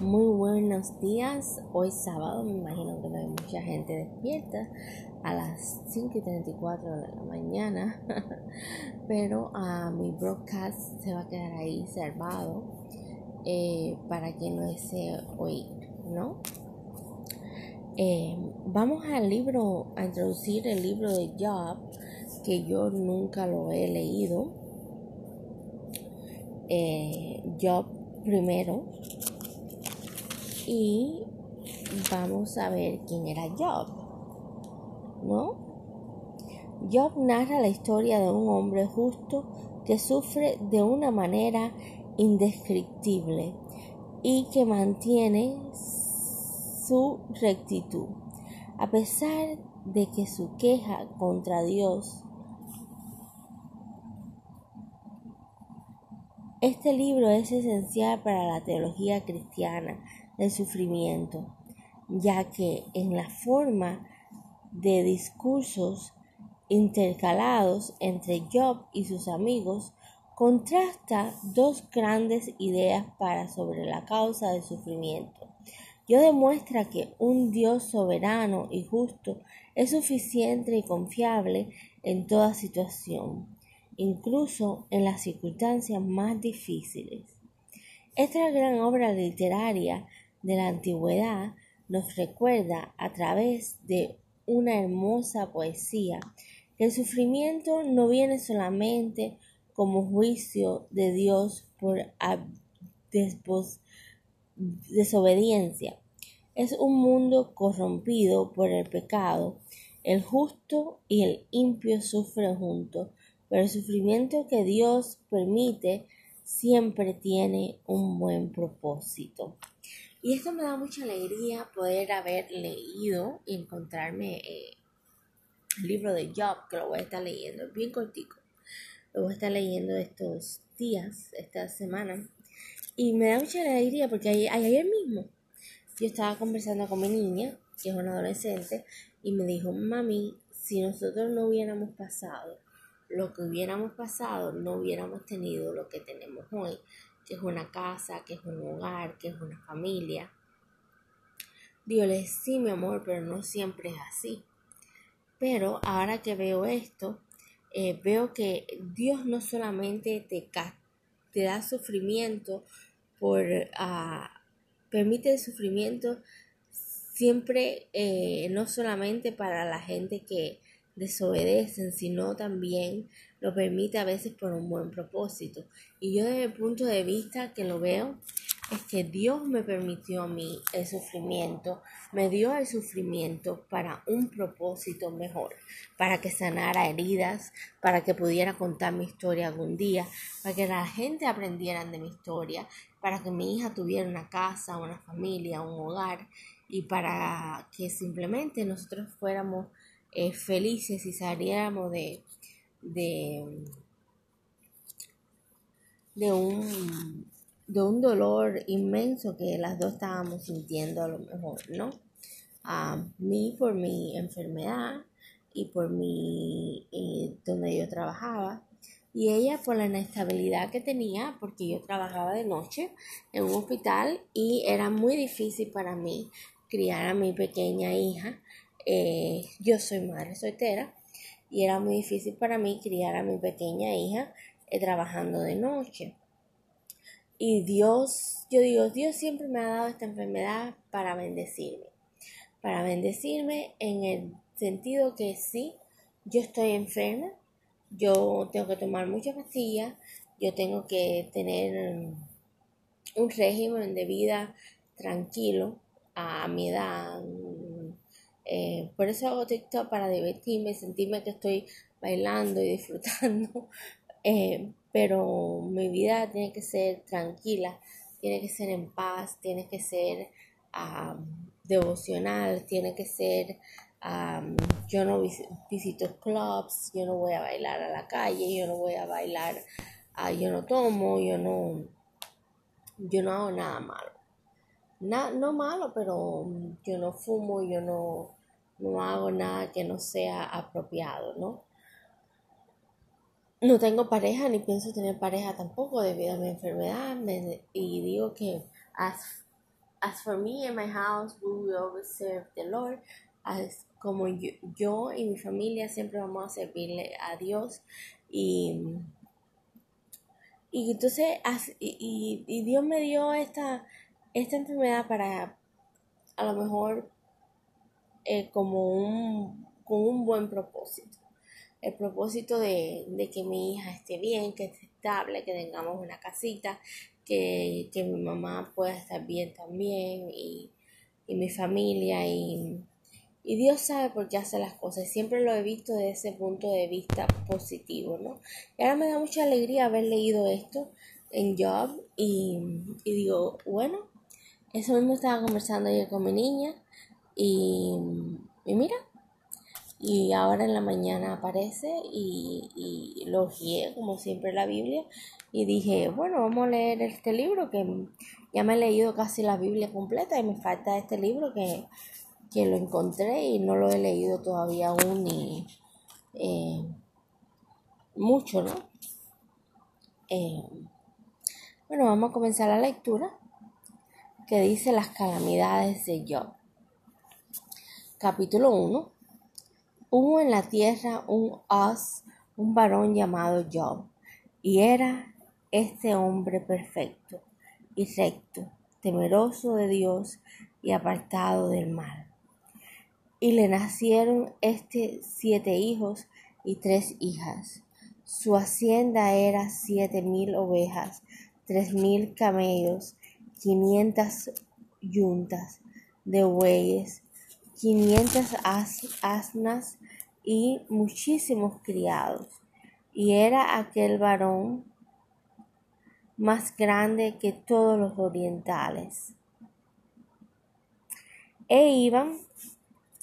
Muy buenos días. Hoy sábado, me imagino que no hay mucha gente despierta a las 5 y 34 de la mañana, pero a mi broadcast se va a quedar ahí reservado eh, para quien no desee oír, ¿no? Eh, vamos al libro, a introducir el libro de Job, que yo nunca lo he leído. Eh, Job primero y vamos a ver quién era Job, ¿no? Job narra la historia de un hombre justo que sufre de una manera indescriptible y que mantiene su rectitud, a pesar de que su queja contra Dios Este libro es esencial para la teología cristiana del sufrimiento, ya que en la forma de discursos intercalados entre Job y sus amigos contrasta dos grandes ideas para sobre la causa del sufrimiento. Yo demuestra que un Dios soberano y justo es suficiente y confiable en toda situación incluso en las circunstancias más difíciles. Esta gran obra literaria de la antigüedad nos recuerda a través de una hermosa poesía que el sufrimiento no viene solamente como juicio de Dios por desobediencia. Es un mundo corrompido por el pecado. El justo y el impio sufren juntos pero el sufrimiento que Dios permite siempre tiene un buen propósito. Y esto me da mucha alegría poder haber leído y encontrarme eh, el libro de Job, que lo voy a estar leyendo, bien cortico. Lo voy a estar leyendo estos días, esta semana. Y me da mucha alegría porque ayer mismo yo estaba conversando con mi niña, que es una adolescente, y me dijo, mami, si nosotros no hubiéramos pasado lo que hubiéramos pasado, no hubiéramos tenido lo que tenemos hoy, que es una casa, que es un hogar, que es una familia. Dios le sí, mi amor, pero no siempre es así. Pero ahora que veo esto, eh, veo que Dios no solamente te, da sufrimiento por uh, permite el sufrimiento siempre eh, no solamente para la gente que desobedecen, sino también lo permite a veces por un buen propósito. Y yo desde el punto de vista que lo veo, es que Dios me permitió a mí el sufrimiento, me dio el sufrimiento para un propósito mejor, para que sanara heridas, para que pudiera contar mi historia algún día, para que la gente aprendiera de mi historia, para que mi hija tuviera una casa, una familia, un hogar y para que simplemente nosotros fuéramos eh, felices y saliéramos de, de, de, un, de un dolor inmenso que las dos estábamos sintiendo a lo mejor, ¿no? A mí por mi enfermedad y por mi, eh, donde yo trabajaba, y ella por la inestabilidad que tenía, porque yo trabajaba de noche en un hospital y era muy difícil para mí criar a mi pequeña hija eh, yo soy madre soltera y era muy difícil para mí criar a mi pequeña hija eh, trabajando de noche. Y Dios, yo digo, Dios siempre me ha dado esta enfermedad para bendecirme. Para bendecirme en el sentido que sí, yo estoy enferma, yo tengo que tomar muchas pastillas, yo tengo que tener un régimen de vida tranquilo a mi edad, eh, por eso hago TikTok para divertirme, sentirme que estoy bailando y disfrutando. Eh, pero mi vida tiene que ser tranquila, tiene que ser en paz, tiene que ser devocional, tiene que ser... yo no visito clubs, yo no voy a bailar a la calle, yo no voy a bailar, ah, yo no tomo, yo no, yo no hago nada malo. no malo, pero yo no fumo, yo no, no hago nada que no sea apropiado, ¿no? No tengo pareja ni pienso tener pareja tampoco debido a mi enfermedad y digo que as for me and my house, we will always serve the Lord. As, como yo, yo y mi familia siempre vamos a servirle a Dios. Y, y entonces, y, y, Dios me dio esta, esta enfermedad para, a lo mejor, eh, como un, con un buen propósito el propósito de, que mi hija esté bien, que esté estable, que tengamos una casita, que, mi mamá pueda estar bien también y, mi familia y, Dios sabe por qué hace las cosas. Siempre lo he visto desde ese punto de vista positivo, ¿no? Y ahora me da mucha alegría haber leído esto en Job y, digo, bueno, eso mismo estaba conversando ayer con mi niña y, y mira, y ahora en la mañana aparece y, y lo guié como siempre la Biblia y dije, bueno, vamos a leer este libro que ya me he leído casi la Biblia completa y me falta este libro que, que lo encontré y no lo he leído todavía aún ni eh, mucho, ¿no? Eh, bueno, vamos a comenzar la lectura que dice las calamidades de Job. Capítulo 1 Hubo en la tierra un Oz, un varón llamado Job, y era este hombre perfecto y recto, temeroso de Dios y apartado del mal. Y le nacieron este siete hijos y tres hijas. Su hacienda era siete mil ovejas, tres mil camellos, quinientas yuntas de bueyes, quinientas asnas y muchísimos criados. Y era aquel varón más grande que todos los orientales. E iban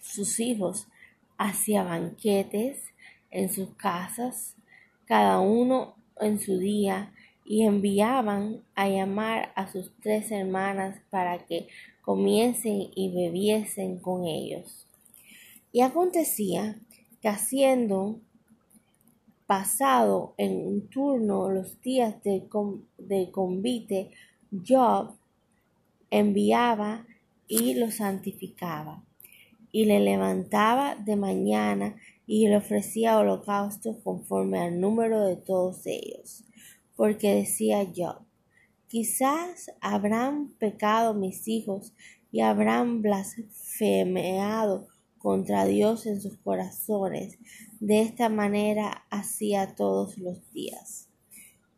sus hijos hacia banquetes en sus casas, cada uno en su día, y enviaban a llamar a sus tres hermanas para que comiesen y bebiesen con ellos. Y acontecía que haciendo pasado en un turno los días de, convite, Job enviaba y lo santificaba, y le levantaba de mañana y le ofrecía holocaustos conforme al número de todos ellos, porque decía Job, quizás habrán pecado mis hijos y habrán blasfemeado contra Dios en sus corazones. De esta manera hacía todos los días.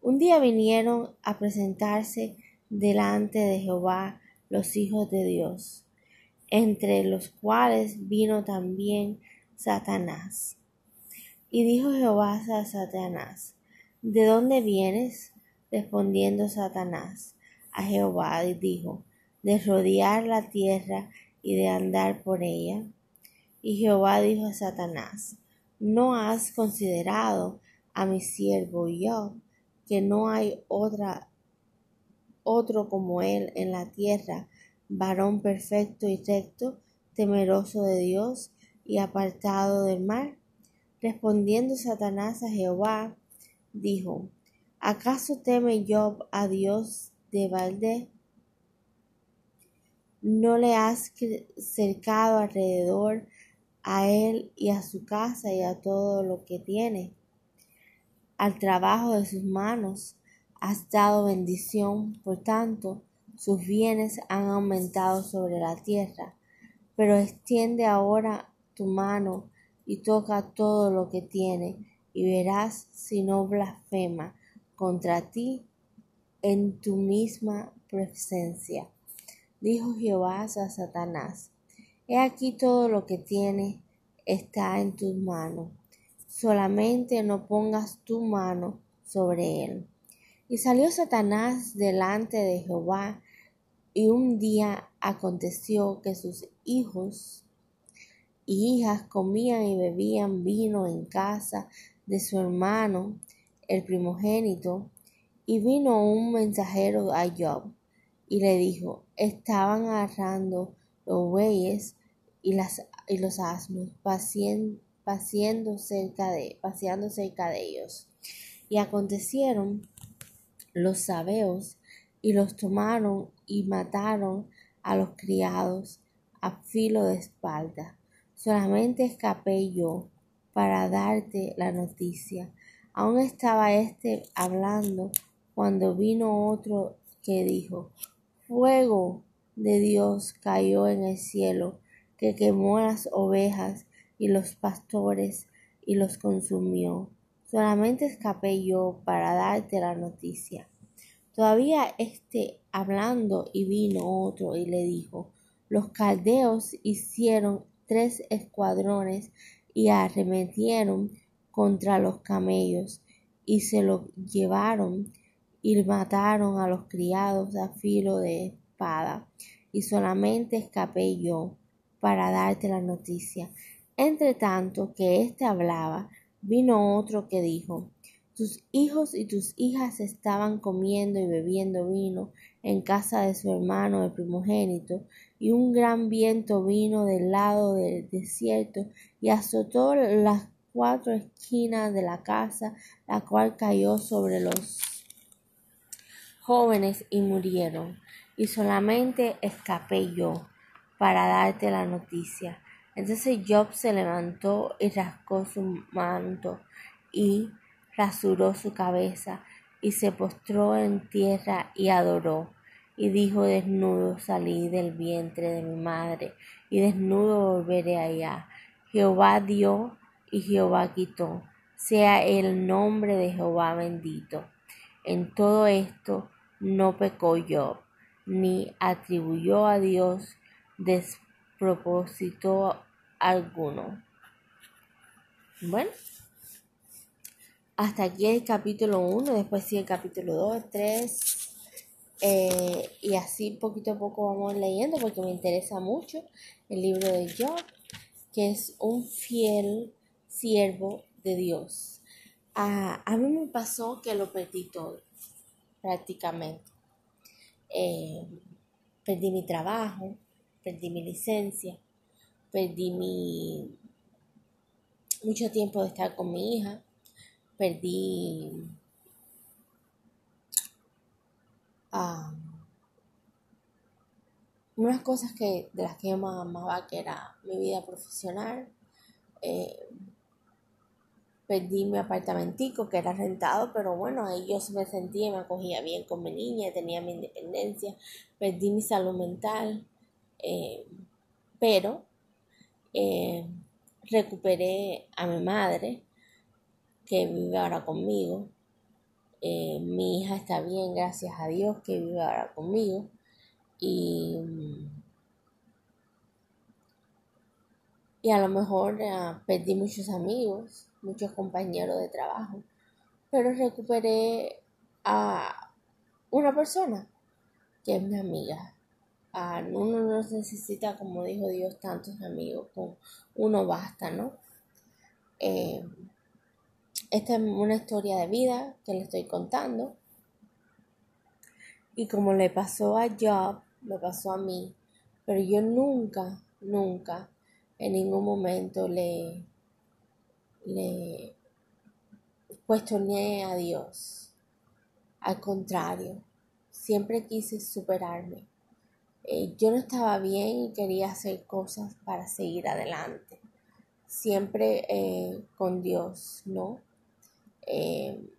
Un día vinieron a presentarse delante de Jehová los hijos de Dios, entre los cuales vino también Satanás. Y dijo Jehová a Satanás, ¿de dónde vienes? Respondiendo Satanás a Jehová, dijo, de rodear la tierra y de andar por ella. Y Jehová dijo a Satanás, ¿no has considerado a mi siervo yo, que no hay otra, otro como él en la tierra, varón perfecto y recto, temeroso de Dios y apartado del mal? Respondiendo Satanás a Jehová, dijo, ¿acaso teme Job a Dios de balde? ¿No le has cercado alrededor a él y a su casa y a todo lo que tiene. Al trabajo de sus manos has dado bendición, por tanto, sus bienes han aumentado sobre la tierra. Pero extiende ahora tu mano y toca todo lo que tiene, y verás si no blasfema contra ti en tu misma presencia. Dijo Jehová a Satanás, He aquí todo lo que tiene está en tus manos. Solamente no pongas tu mano sobre él. Y salió Satanás delante de Jehová, y un día aconteció que sus hijos y hijas comían y bebían vino en casa de su hermano, el primogénito, y vino un mensajero a Job, y le dijo, estaban agarrando los bueyes y, las, y los asnos paseando cerca de, paseando cerca de ellos. Y acontecieron los sabeos y los tomaron y mataron a los criados a filo de espalda. Solamente escapé yo para darte la noticia. Aún estaba éste hablando cuando vino otro que dijo, Fuego de Dios cayó en el cielo, que quemó las ovejas y los pastores y los consumió. Solamente escapé yo para darte la noticia. Todavía esté hablando y vino otro y le dijo, los caldeos hicieron tres escuadrones y arremetieron contra los camellos y se los llevaron y mataron a los criados a filo de espada y solamente escapé yo para darte la noticia. Entre tanto que éste hablaba, vino otro que dijo, tus hijos y tus hijas estaban comiendo y bebiendo vino en casa de su hermano el primogénito, y un gran viento vino del lado del desierto y azotó las cuatro esquinas de la casa, la cual cayó sobre los jóvenes y murieron, y solamente escapé yo para darte la noticia. Entonces Job se levantó y rascó su manto y rasuró su cabeza y se postró en tierra y adoró. Y dijo, desnudo salí del vientre de mi madre, y desnudo volveré allá. Jehová dio y Jehová quitó. Sea el nombre de Jehová bendito. En todo esto no pecó yo, ni atribuyó a Dios despropósito alguno. Bueno. Hasta aquí el capítulo 1, después sí el capítulo 2, 3, eh, y así poquito a poco vamos leyendo porque me interesa mucho el libro de Job, que es un fiel siervo de Dios. a mí me pasó que lo perdí todo, prácticamente. Eh, perdí mi trabajo, perdí mi licencia, perdí mi mucho tiempo de estar con mi hija, perdí ah, unas cosas que de las que yo más amaba que era mi vida profesional eh, perdí mi apartamentico que era rentado pero bueno ahí yo me sentía me acogía bien con mi niña tenía mi independencia perdí mi salud mental eh, pero eh, recuperé a mi madre que vive ahora conmigo. Eh, mi hija está bien, gracias a Dios, que vive ahora conmigo. Y, y a lo mejor eh, perdí muchos amigos, muchos compañeros de trabajo, pero recuperé a una persona que es mi amiga. Ah, uno no necesita, como dijo Dios, tantos amigos, con uno basta, ¿no? Eh, esta es una historia de vida que le estoy contando. Y como le pasó a Job, me pasó a mí. Pero yo nunca, nunca, en ningún momento le, le cuestioné a Dios. Al contrario, siempre quise superarme. Eh, yo no estaba bien y quería hacer cosas para seguir adelante. Siempre eh, con Dios, ¿no? Eh,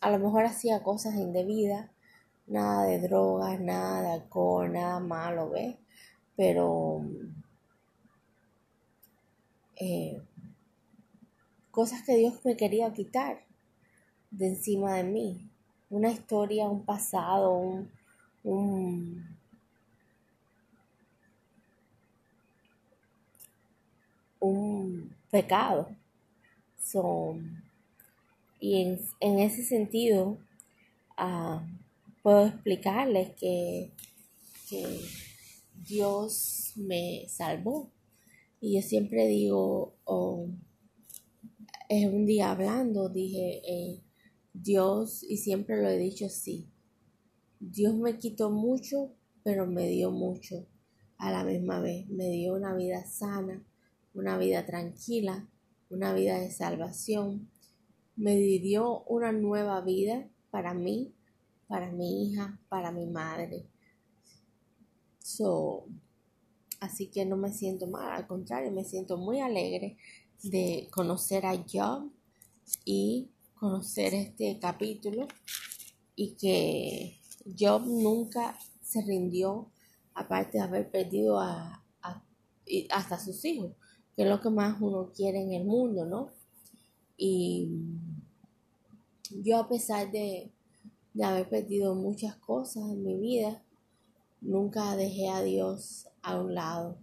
a lo mejor hacía cosas indebidas, nada de drogas, nada de alcohol, nada malo, ¿ves? Pero eh, cosas que Dios me quería quitar de encima de mí. Una historia, un pasado, un, un pecado y en, ese sentido, ah, puedo explicarles que, Dios me salvó. Y yo siempre digo, oh, es un día hablando, dije, eh, Dios, y siempre lo he dicho así, Dios me quitó mucho, pero me dio mucho a la misma vez. Me dio una vida sana, una vida tranquila, una vida de salvación. Me dio una nueva vida para mí, para mi hija, para mi madre. So, así que no me siento mal, al contrario, me siento muy alegre de conocer a Job y conocer este capítulo y que Job nunca se rindió, aparte de haber perdido a, hasta sus hijos, que es lo que más uno quiere en el mundo, ¿no? Y yo a pesar de, de haber perdido muchas cosas en mi vida, nunca dejé a Dios a un lado.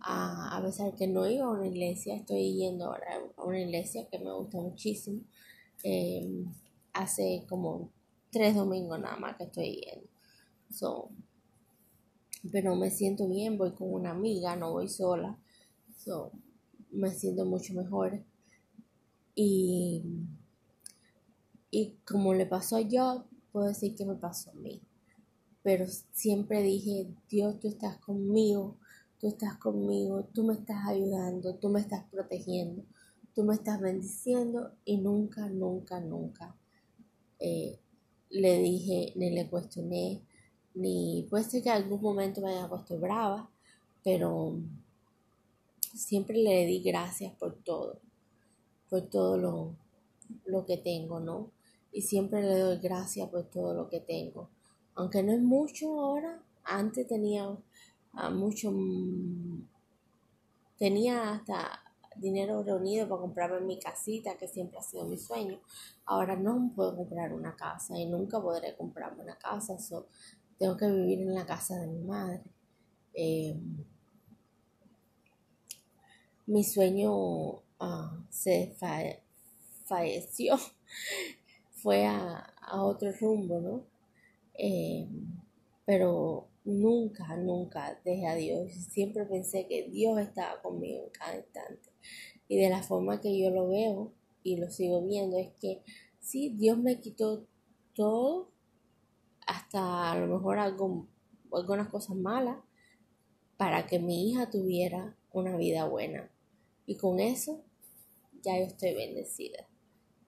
A, a pesar que no iba a una iglesia, estoy yendo ahora a una iglesia que me gusta muchísimo. Eh, hace como tres domingos nada más que estoy yendo. So, pero me siento bien, voy con una amiga, no voy sola. So, me siento mucho mejor. Y, y como le pasó a yo, puedo decir que me pasó a mí. Pero siempre dije, Dios, tú estás conmigo, tú estás conmigo, tú me estás ayudando, tú me estás protegiendo, tú me estás bendiciendo y nunca, nunca, nunca eh, le dije, ni le cuestioné, ni puede ser que en algún momento me haya puesto brava, pero siempre le di gracias por todo, por todo lo, lo que tengo, ¿no? Y siempre le doy gracias por todo lo que tengo. Aunque no es mucho ahora, antes tenía ah, mucho, mm, tenía hasta dinero reunido para comprarme mi casita, que siempre ha sido mi sueño. Ahora no puedo comprar una casa y nunca podré comprarme una casa. So, tengo que vivir en la casa de mi madre. Em, mi sueño ah, se falleció, fue a, otro rumbo, ¿no? Em, pero nunca, nunca dejé a Dios. Siempre pensé que Dios estaba conmigo en cada instante. Y de la forma que yo lo veo y lo sigo viendo es que sí, Dios me quitó todo, hasta a lo mejor algo, algunas cosas malas, para que mi hija tuviera una vida buena. Y con eso ya yo estoy bendecida.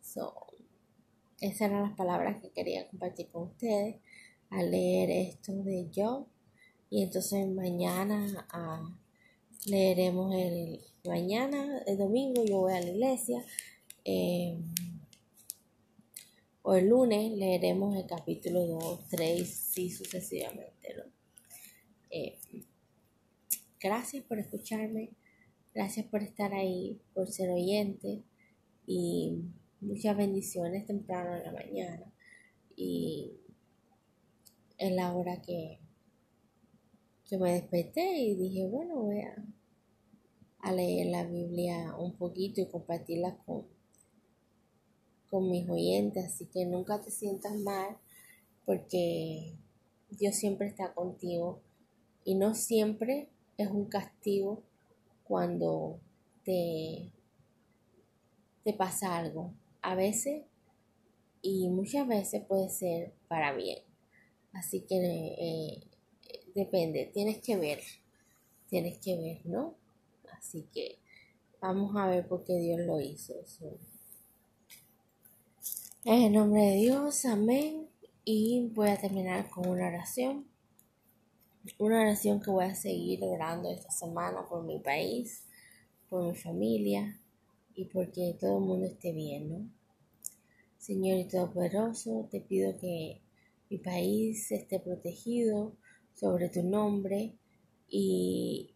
So, esas eran las palabras que quería compartir con ustedes al leer esto de yo. Y entonces mañana ah, leeremos el mañana, el domingo, yo voy a la iglesia. Eh, o el lunes leeremos el capítulo 2, 3 y sucesivamente. Eh, gracias por escucharme, gracias por estar ahí, por ser oyente y muchas bendiciones temprano en la mañana y en la hora que, que me desperté y dije, bueno, voy a, a leer la Biblia un poquito y compartirla con con mis oyentes, así que nunca te sientas mal porque Dios siempre está contigo y no siempre es un castigo cuando te, te pasa algo. A veces y muchas veces puede ser para bien. Así que eh, depende, tienes que ver, tienes que ver, ¿no? Así que vamos a ver por qué Dios lo hizo. En el nombre de Dios, amén. Y voy a terminar con una oración. Una oración que voy a seguir orando esta semana por mi país, por mi familia y porque todo el mundo esté bien, ¿no? Señor y Todopoderoso, te pido que mi país esté protegido sobre tu nombre y,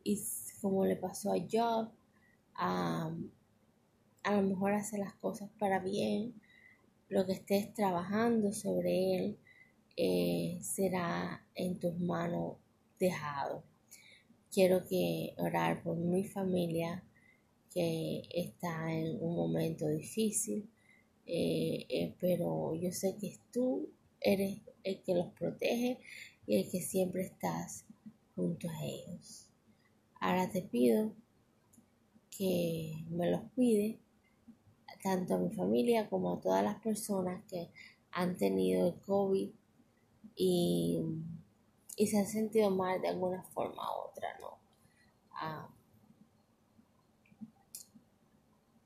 como le pasó a Job, a, a lo mejor hacer las cosas para bien lo que estés trabajando sobre él eh, será en tus manos dejado. Quiero que orar por mi familia que está en un momento difícil, eh, eh, pero yo sé que tú eres el que los protege y el que siempre estás junto a ellos. Ahora te pido que me los cuides tanto a mi familia como a todas las personas que han tenido el COVID y, se han sentido mal de alguna forma u otra, ¿no? Ah,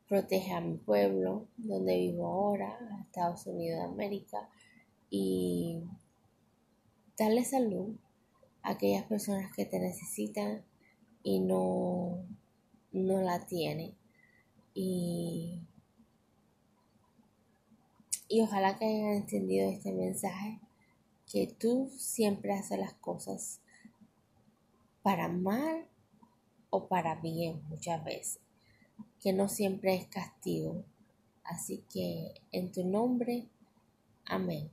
protege a mi pueblo, donde vivo ahora, a Estados Unidos de América, y darle salud, a aquellas personas que te necesitan y no, no la tienen. Y, y ojalá que hayan entendido este mensaje, que tú siempre haces las cosas para mal o para bien muchas veces, que no siempre es castigo. Así que en tu nombre, amén.